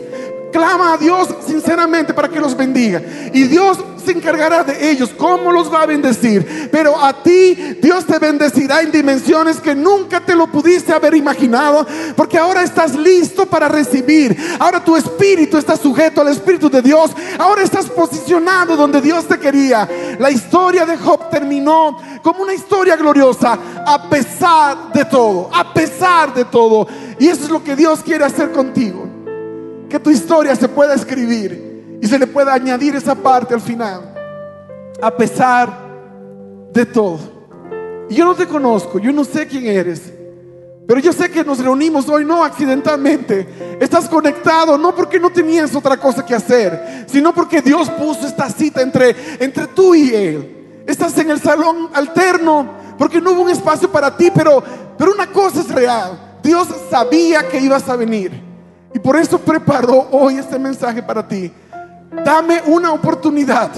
Clama a Dios sinceramente para que los bendiga. Y Dios se encargará de ellos, cómo los va a bendecir. Pero a ti Dios te bendecirá en dimensiones que nunca te lo pudiste haber imaginado, porque ahora estás listo para recibir. Ahora tu espíritu está sujeto al espíritu de Dios. Ahora estás posicionado donde Dios te quería. La historia de Job terminó como una historia gloriosa, a pesar de todo, a pesar de todo. Y eso es lo que Dios quiere hacer contigo. Que tu historia se pueda escribir y se le puede añadir esa parte al final. A pesar de todo. Yo no te conozco, yo no sé quién eres. Pero yo sé que nos reunimos hoy no accidentalmente. Estás conectado no porque no tenías otra cosa que hacer, sino porque Dios puso esta cita entre, entre tú y Él. Estás en el salón alterno porque no hubo un espacio para ti, pero, pero una cosa es real. Dios sabía que ibas a venir. Y por eso preparó hoy este mensaje para ti. Dame una oportunidad.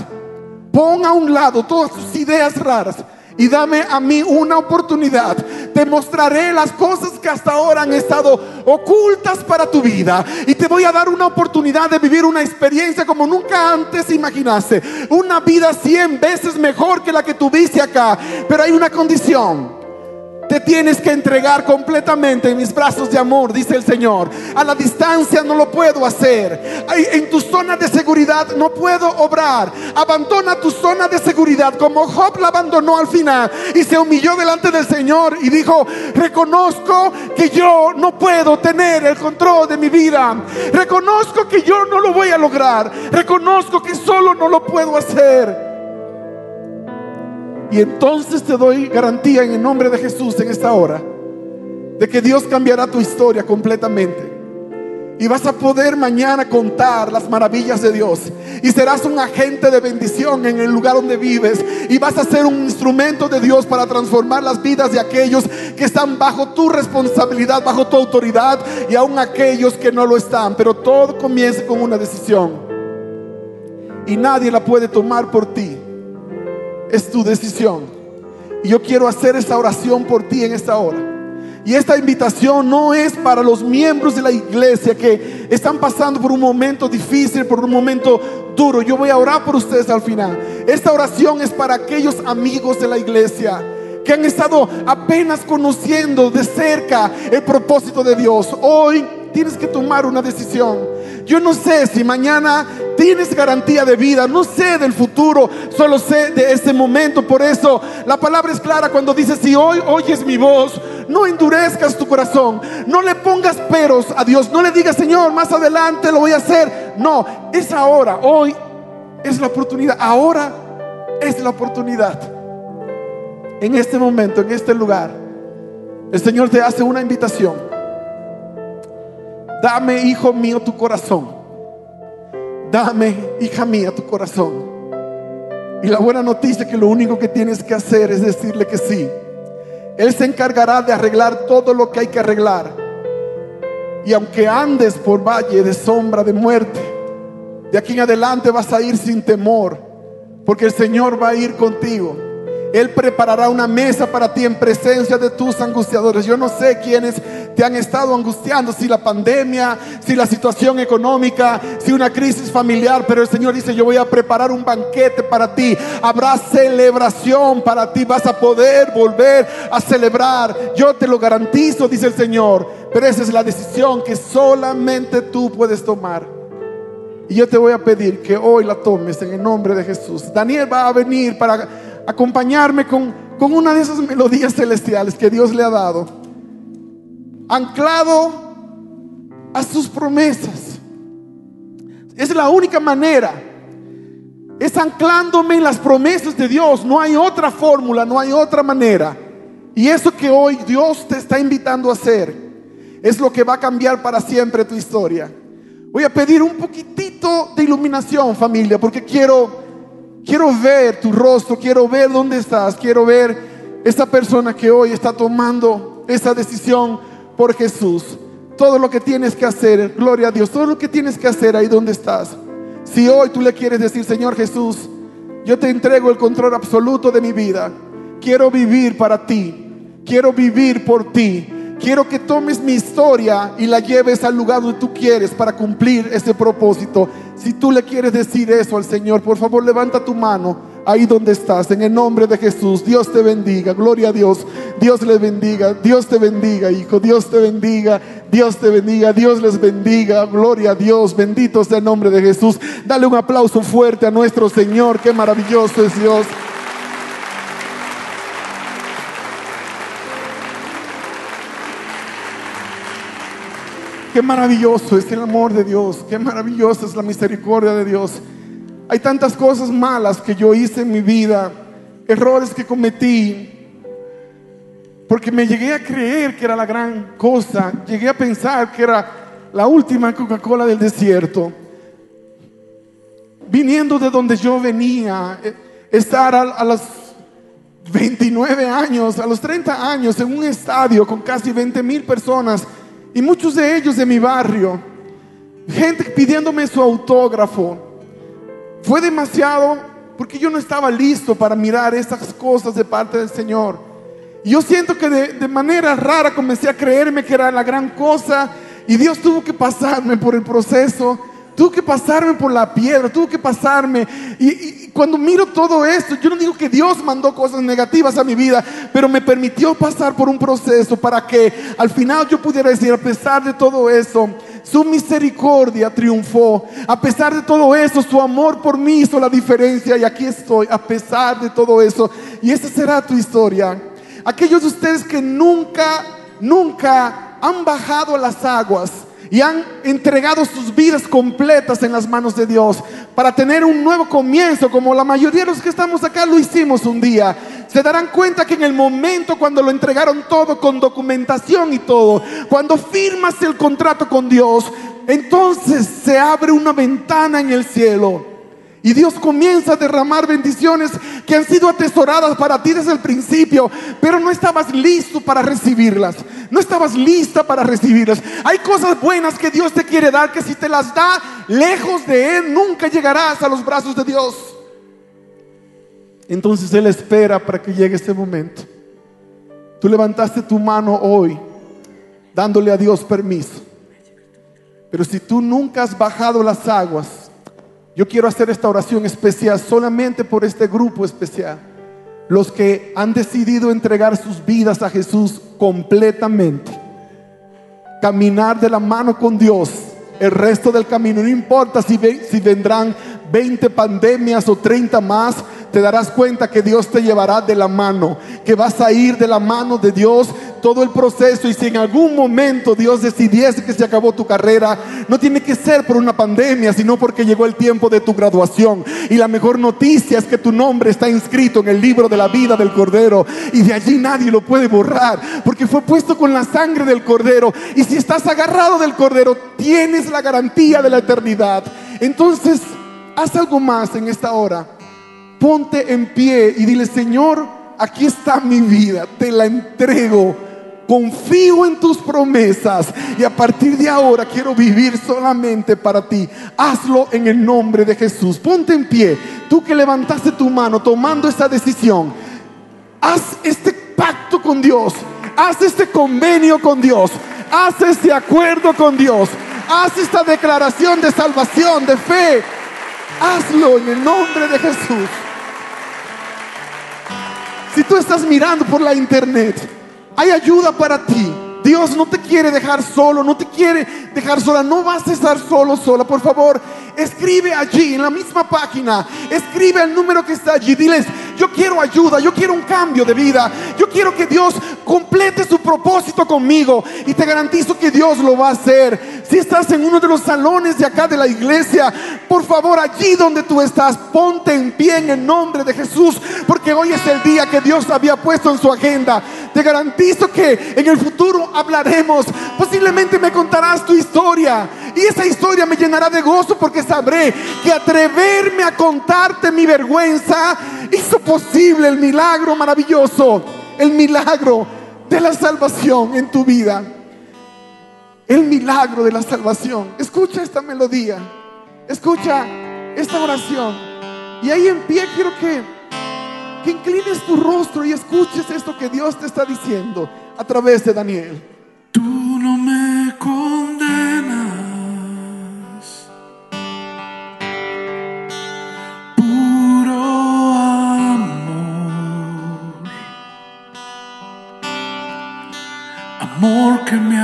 Pon a un lado todas tus ideas raras y dame a mí una oportunidad. Te mostraré las cosas que hasta ahora han estado ocultas para tu vida. Y te voy a dar una oportunidad de vivir una experiencia como nunca antes imaginaste. Una vida cien veces mejor que la que tuviste acá. Pero hay una condición. Te tienes que entregar completamente en mis brazos de amor, dice el Señor. A la distancia no lo puedo hacer. En tu zona de seguridad no puedo obrar. Abandona tu zona de seguridad como Job la abandonó al final y se humilló delante del Señor y dijo, reconozco que yo no puedo tener el control de mi vida. Reconozco que yo no lo voy a lograr. Reconozco que solo no lo puedo hacer. Y entonces te doy garantía en el nombre de Jesús en esta hora de que Dios cambiará tu historia completamente. Y vas a poder mañana contar las maravillas de Dios. Y serás un agente de bendición en el lugar donde vives. Y vas a ser un instrumento de Dios para transformar las vidas de aquellos que están bajo tu responsabilidad, bajo tu autoridad. Y aún aquellos que no lo están. Pero todo comienza con una decisión. Y nadie la puede tomar por ti es tu decisión. Y yo quiero hacer esta oración por ti en esta hora. Y esta invitación no es para los miembros de la iglesia que están pasando por un momento difícil, por un momento duro. Yo voy a orar por ustedes al final. Esta oración es para aquellos amigos de la iglesia que han estado apenas conociendo de cerca el propósito de Dios. Hoy tienes que tomar una decisión. Yo no sé si mañana tienes garantía de vida, no sé del futuro, solo sé de este momento. Por eso la palabra es clara cuando dice, si hoy oyes mi voz, no endurezcas tu corazón, no le pongas peros a Dios, no le digas, Señor, más adelante lo voy a hacer. No, es ahora, hoy es la oportunidad, ahora es la oportunidad. En este momento, en este lugar, el Señor te hace una invitación. Dame, hijo mío, tu corazón. Dame, hija mía, tu corazón. Y la buena noticia es que lo único que tienes que hacer es decirle que sí. Él se encargará de arreglar todo lo que hay que arreglar. Y aunque andes por valle de sombra de muerte, de aquí en adelante vas a ir sin temor, porque el Señor va a ir contigo. Él preparará una mesa para ti en presencia de tus angustiadores. Yo no sé quiénes te han estado angustiando, si la pandemia, si la situación económica, si una crisis familiar, pero el Señor dice, yo voy a preparar un banquete para ti. Habrá celebración para ti, vas a poder volver a celebrar. Yo te lo garantizo, dice el Señor, pero esa es la decisión que solamente tú puedes tomar. Y yo te voy a pedir que hoy la tomes en el nombre de Jesús. Daniel va a venir para acompañarme con, con una de esas melodías celestiales que Dios le ha dado, anclado a sus promesas. Es la única manera es anclándome en las promesas de Dios. No hay otra fórmula, no hay otra manera. Y eso que hoy Dios te está invitando a hacer es lo que va a cambiar para siempre tu historia. Voy a pedir un poquitito de iluminación, familia, porque quiero, quiero ver tu rostro, quiero ver dónde estás, quiero ver esta persona que hoy está tomando esa decisión por Jesús. Todo lo que tienes que hacer, gloria a Dios, todo lo que tienes que hacer ahí donde estás. Si hoy tú le quieres decir, Señor Jesús, yo te entrego el control absoluto de mi vida. Quiero vivir para ti. Quiero vivir por ti. Quiero que tomes mi historia y la lleves al lugar donde tú quieres para cumplir ese propósito. Si tú le quieres decir eso al Señor, por favor levanta tu mano ahí donde estás, en el nombre de Jesús. Dios te bendiga, gloria a Dios. Dios le bendiga, Dios te bendiga, hijo. Dios te bendiga, Dios te bendiga, Dios les bendiga, gloria a Dios. Bendito sea el nombre de Jesús. Dale un aplauso fuerte a nuestro Señor, qué maravilloso es Dios. Qué maravilloso es el amor de Dios, qué maravillosa es la misericordia de Dios. Hay tantas cosas malas que yo hice en mi vida, errores que cometí, porque me llegué a creer que era la gran cosa, llegué a pensar que era la última Coca-Cola del desierto. Viniendo de donde yo venía, eh, estar a, los 29 años, a los 30 años en un estadio con casi 20 mil personas y muchos de ellos de mi barrio, gente pidiéndome su autógrafo. Fue demasiado porque yo no estaba listo para mirar esas cosas de parte del Señor. Y yo siento que de, manera rara comencé a creerme que era la gran cosa y Dios tuvo que pasarme por el proceso, tuvo que pasarme por la piedra, tuvo que pasarme. Y, y, cuando miro todo esto, yo no digo que Dios mandó cosas negativas a mi vida, pero me permitió pasar por un proceso para que al final yo pudiera decir, a pesar de todo eso, su misericordia triunfó. A pesar de todo eso, su amor por mí hizo la diferencia y aquí estoy, a pesar de todo eso. Y esa será tu historia. Aquellos de ustedes que nunca, nunca han bajado las aguas y han entregado sus vidas completas en las manos de Dios para tener un nuevo comienzo, como la mayoría de los que estamos acá lo hicimos un día. Se darán cuenta que en el momento cuando lo entregaron todo con documentación y todo, cuando firmas el contrato con Dios, entonces se abre una ventana en el cielo y Dios comienza a derramar bendiciones que han sido atesoradas para ti desde el principio, pero no estabas listo para recibirlas. No estabas lista para recibirlas. Hay cosas buenas que Dios te quiere dar que si te las da lejos de Él, nunca llegarás a los brazos de Dios. Entonces Él espera para que llegue este momento. Tú levantaste tu mano hoy dándole a Dios permiso. Pero si tú nunca has bajado las aguas, yo quiero hacer esta oración especial solamente por este grupo especial. Los que han decidido entregar sus vidas a Jesús completamente. Caminar de la mano con Dios el resto del camino. No importa si, si vendrán 20 pandemias o 30 más, te darás cuenta que Dios te llevará de la mano, que vas a ir de la mano de Dios todo el proceso y si en algún momento Dios decidiese que se acabó tu carrera, no tiene que ser por una pandemia, sino porque llegó el tiempo de tu graduación. Y la mejor noticia es que tu nombre está inscrito en el libro de la vida del Cordero y de allí nadie lo puede borrar, porque fue puesto con la sangre del Cordero. Y si estás agarrado del Cordero, tienes la garantía de la eternidad. Entonces, haz algo más en esta hora ponte en pie y dile, Señor, aquí está mi vida, te la entrego. Confío en tus promesas y a partir de ahora quiero vivir solamente para ti. Hazlo en el nombre de Jesús. Ponte en pie. Tú que levantaste tu mano tomando esa decisión. Haz este pacto con Dios. Haz este convenio con Dios. Haz este acuerdo con Dios. Haz esta declaración de salvación, de fe. Hazlo en el nombre de Jesús. Si tú estás mirando por la internet, hay ayuda para ti. Dios no te quiere dejar solo, no te quiere dejar sola, no vas a estar solo, sola. Por favor, escribe allí en la misma página, escribe el número que está allí. Diles, yo quiero ayuda, yo quiero un cambio de vida, yo quiero que Dios complete su propósito conmigo y te garantizo que Dios lo va a hacer. Si estás en uno de los salones de acá de la iglesia, por favor, allí donde tú estás, ponte en pie en el nombre de Jesús, porque hoy es el día que Dios había puesto en su agenda. Te garantizo que en el futuro hablaremos, posiblemente me contarás tu historia y esa historia me llenará de gozo porque sabré que atreverme a contarte mi vergüenza hizo posible el milagro maravilloso, el milagro de la salvación en tu vida. El milagro de la salvación. Escucha esta melodía, escucha esta oración. Y ahí en pie quiero que, que inclines tu rostro y escuches esto que Dios te está diciendo a través de Daniel. Tú no me. Amor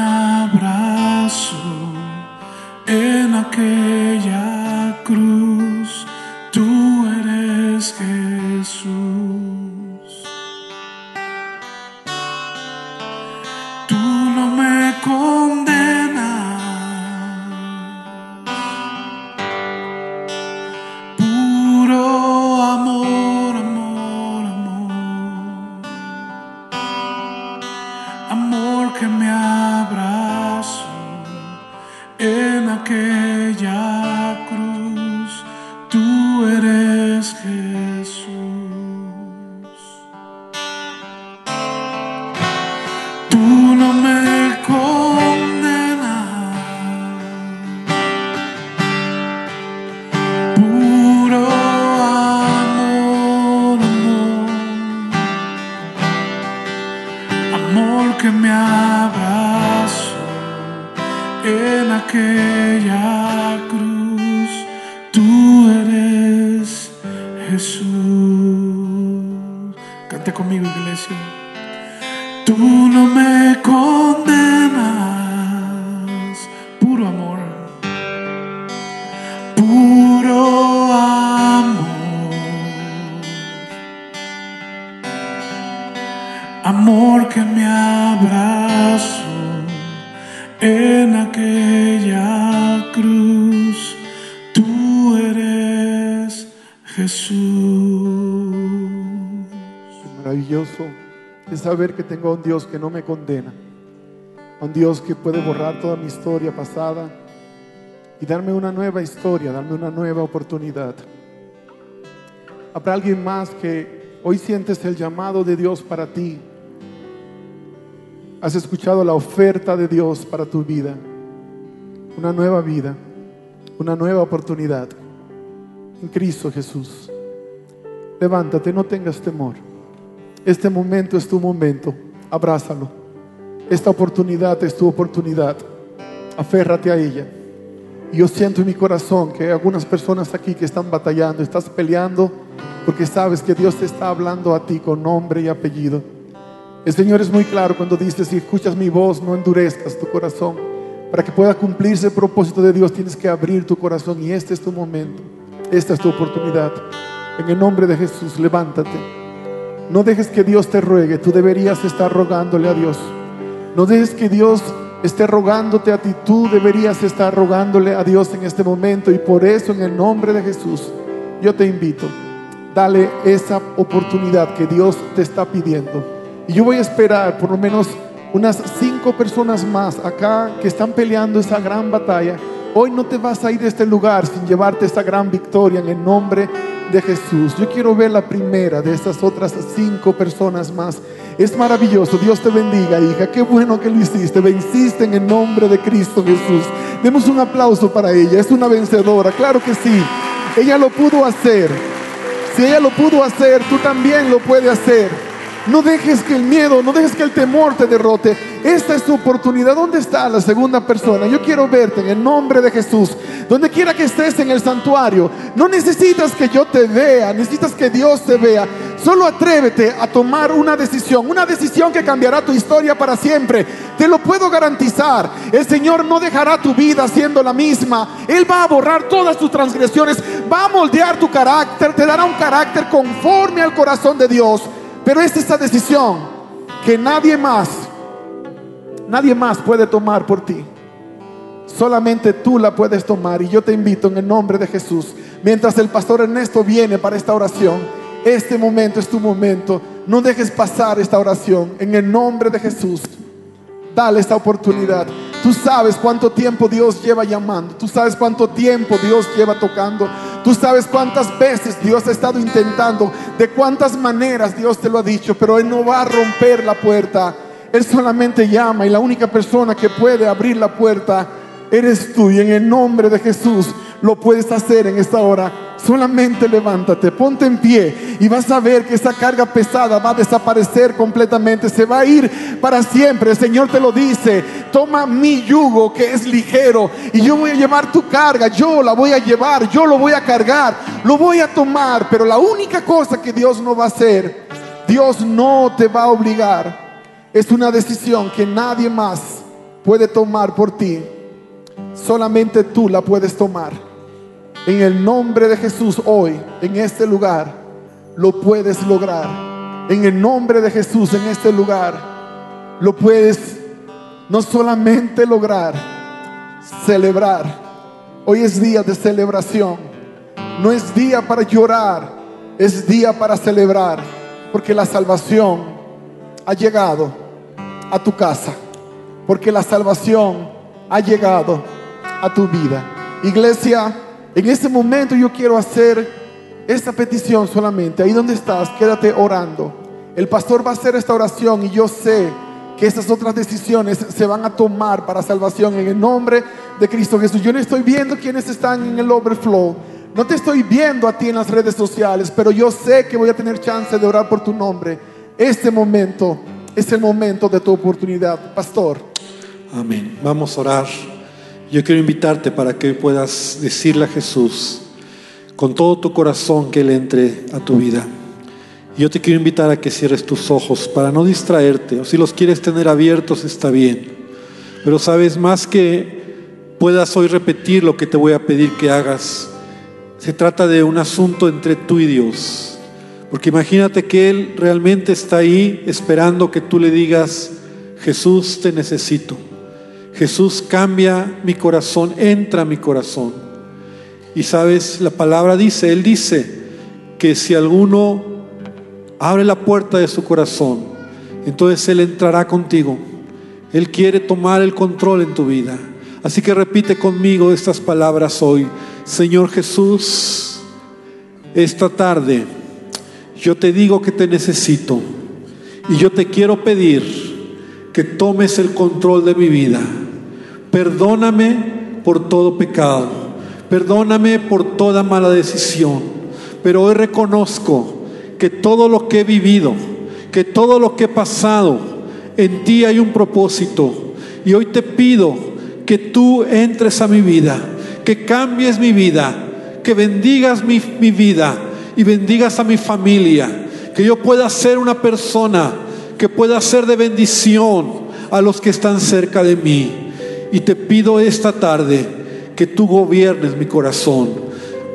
saber que tengo a un Dios que no me condena, a un Dios que puede borrar toda mi historia pasada y darme una nueva historia, darme una nueva oportunidad. Habrá alguien más que hoy sientes el llamado de Dios para ti. Has escuchado la oferta de Dios para tu vida, una nueva vida, una nueva oportunidad en Cristo Jesús. Levántate, no tengas temor. Este momento es tu momento. Abrázalo. Esta oportunidad es tu oportunidad. Aférrate a ella. Y yo siento en mi corazón que hay algunas personas aquí que están batallando, estás peleando porque sabes que Dios te está hablando a ti con nombre y apellido. El Señor es muy claro cuando dice, si escuchas mi voz, no endurezcas tu corazón. Para que pueda cumplirse el propósito de Dios, tienes que abrir tu corazón y este es tu momento. Esta es tu oportunidad. En el nombre de Jesús, levántate. No dejes que Dios te ruegue, tú deberías estar rogándole a Dios. No dejes que Dios esté rogándote a ti, tú deberías estar rogándole a Dios en este momento. Y por eso, en el nombre de Jesús, yo te invito, dale esa oportunidad que Dios te está pidiendo. Y yo voy a esperar por lo menos unas cinco personas más acá que están peleando esa gran batalla. Hoy no te vas a ir de este lugar sin llevarte esta gran victoria en el nombre de Jesús. Yo quiero ver la primera de estas otras cinco personas más. Es maravilloso. Dios te bendiga, hija. Qué bueno que lo hiciste. Venciste en el nombre de Cristo Jesús. Demos un aplauso para ella. Es una vencedora. Claro que sí. Ella lo pudo hacer. Si ella lo pudo hacer, tú también lo puedes hacer. No dejes que el miedo, no dejes que el temor te derrote. Esta es tu oportunidad. ¿Dónde está la segunda persona? Yo quiero verte en el nombre de Jesús. Donde quiera que estés en el santuario, no necesitas que yo te vea, necesitas que Dios te vea. Solo atrévete a tomar una decisión, una decisión que cambiará tu historia para siempre. Te lo puedo garantizar. El Señor no dejará tu vida siendo la misma. Él va a borrar todas tus transgresiones, va a moldear tu carácter, te dará un carácter conforme al corazón de Dios. Pero es esta decisión que nadie más, nadie más puede tomar por ti. Solamente tú la puedes tomar y yo te invito en el nombre de Jesús. Mientras el pastor Ernesto viene para esta oración, este momento es tu momento. No dejes pasar esta oración en el nombre de Jesús. Dale esta oportunidad. Tú sabes cuánto tiempo Dios lleva llamando. Tú sabes cuánto tiempo Dios lleva tocando. Tú sabes cuántas veces Dios ha estado intentando, de cuántas maneras Dios te lo ha dicho, pero Él no va a romper la puerta. Él solamente llama y la única persona que puede abrir la puerta eres tú. Y en el nombre de Jesús lo puedes hacer en esta hora. Solamente levántate, ponte en pie y vas a ver que esa carga pesada va a desaparecer completamente, se va a ir para siempre. El Señor te lo dice, toma mi yugo que es ligero y yo voy a llevar tu carga, yo la voy a llevar, yo lo voy a cargar, lo voy a tomar, pero la única cosa que Dios no va a hacer, Dios no te va a obligar. Es una decisión que nadie más puede tomar por ti. Solamente tú la puedes tomar. En el nombre de Jesús hoy, en este lugar, lo puedes lograr. En el nombre de Jesús, en este lugar, lo puedes no solamente lograr, celebrar. Hoy es día de celebración. No es día para llorar, es día para celebrar. Porque la salvación ha llegado a tu casa. Porque la salvación ha llegado a tu vida. Iglesia, en este momento yo quiero hacer esta petición solamente. Ahí donde estás, quédate orando. El pastor va a hacer esta oración y yo sé que estas otras decisiones se van a tomar para salvación en el nombre de Cristo Jesús. Yo no estoy viendo quienes están en el overflow. No te estoy viendo a ti en las redes sociales, pero yo sé que voy a tener chance de orar por tu nombre. Este momento es el momento de tu oportunidad, pastor. Amén. Vamos a orar. Yo quiero invitarte para que puedas decirle a Jesús con todo tu corazón que Él entre a tu vida. Yo te quiero invitar a que cierres tus ojos para no distraerte, o si los quieres tener abiertos está bien. Pero sabes, más que puedas hoy repetir lo que te voy a pedir que hagas, se trata de un asunto entre tú y Dios. Porque imagínate que Él realmente está ahí esperando que tú le digas, Jesús, te necesito. Jesús cambia mi corazón, entra a mi corazón. Y sabes, la palabra dice, Él dice que si alguno abre la puerta de su corazón, entonces Él entrará contigo. Él quiere tomar el control en tu vida. Así que repite conmigo estas palabras hoy. Señor Jesús, esta tarde yo te digo que te necesito y yo te quiero pedir que tomes el control de mi vida. Perdóname por todo pecado. Perdóname por toda mala decisión. Pero hoy reconozco que todo lo que he vivido, que todo lo que he pasado, en ti hay un propósito. Y hoy te pido que tú entres a mi vida, que cambies mi vida, que bendigas mi, mi vida y bendigas a mi familia. Que yo pueda ser una persona que pueda ser de bendición a los que están cerca de mí. Y te pido esta tarde que tú gobiernes mi corazón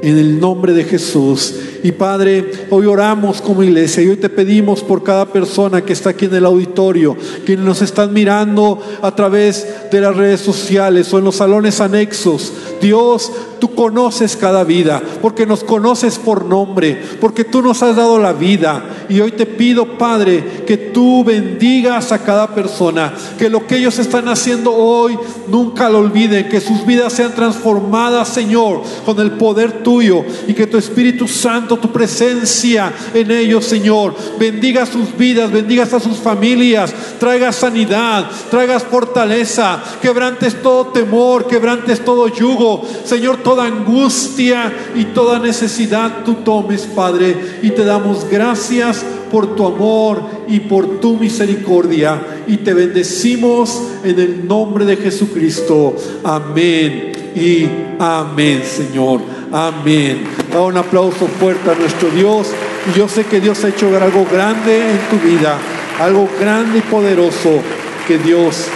en el nombre de Jesús. Y Padre, hoy oramos como iglesia y hoy te pedimos por cada persona que está aquí en el auditorio, que nos están mirando a través de las redes sociales o en los salones anexos. Dios, tú conoces cada vida, porque nos conoces por nombre, porque tú nos has dado la vida. Y hoy te pido, Padre, que tú bendigas a cada persona, que lo que ellos están haciendo hoy nunca lo olviden, que sus vidas sean transformadas, Señor, con el poder tuyo y que tu Espíritu Santo, tu presencia en ellos, Señor, bendiga sus vidas, bendigas a sus familias, traiga sanidad, traigas fortaleza, quebrantes todo temor, quebrantes todo yugo, Señor, toda angustia y toda necesidad tú tomes, Padre, y te damos gracias por tu amor y por tu misericordia. Y te bendecimos en el nombre de Jesucristo. Amén y amén, Señor. Amén. Da un aplauso fuerte a nuestro Dios. Y yo sé que Dios ha hecho algo grande en tu vida, algo grande y poderoso. Que Dios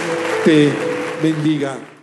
te bendiga.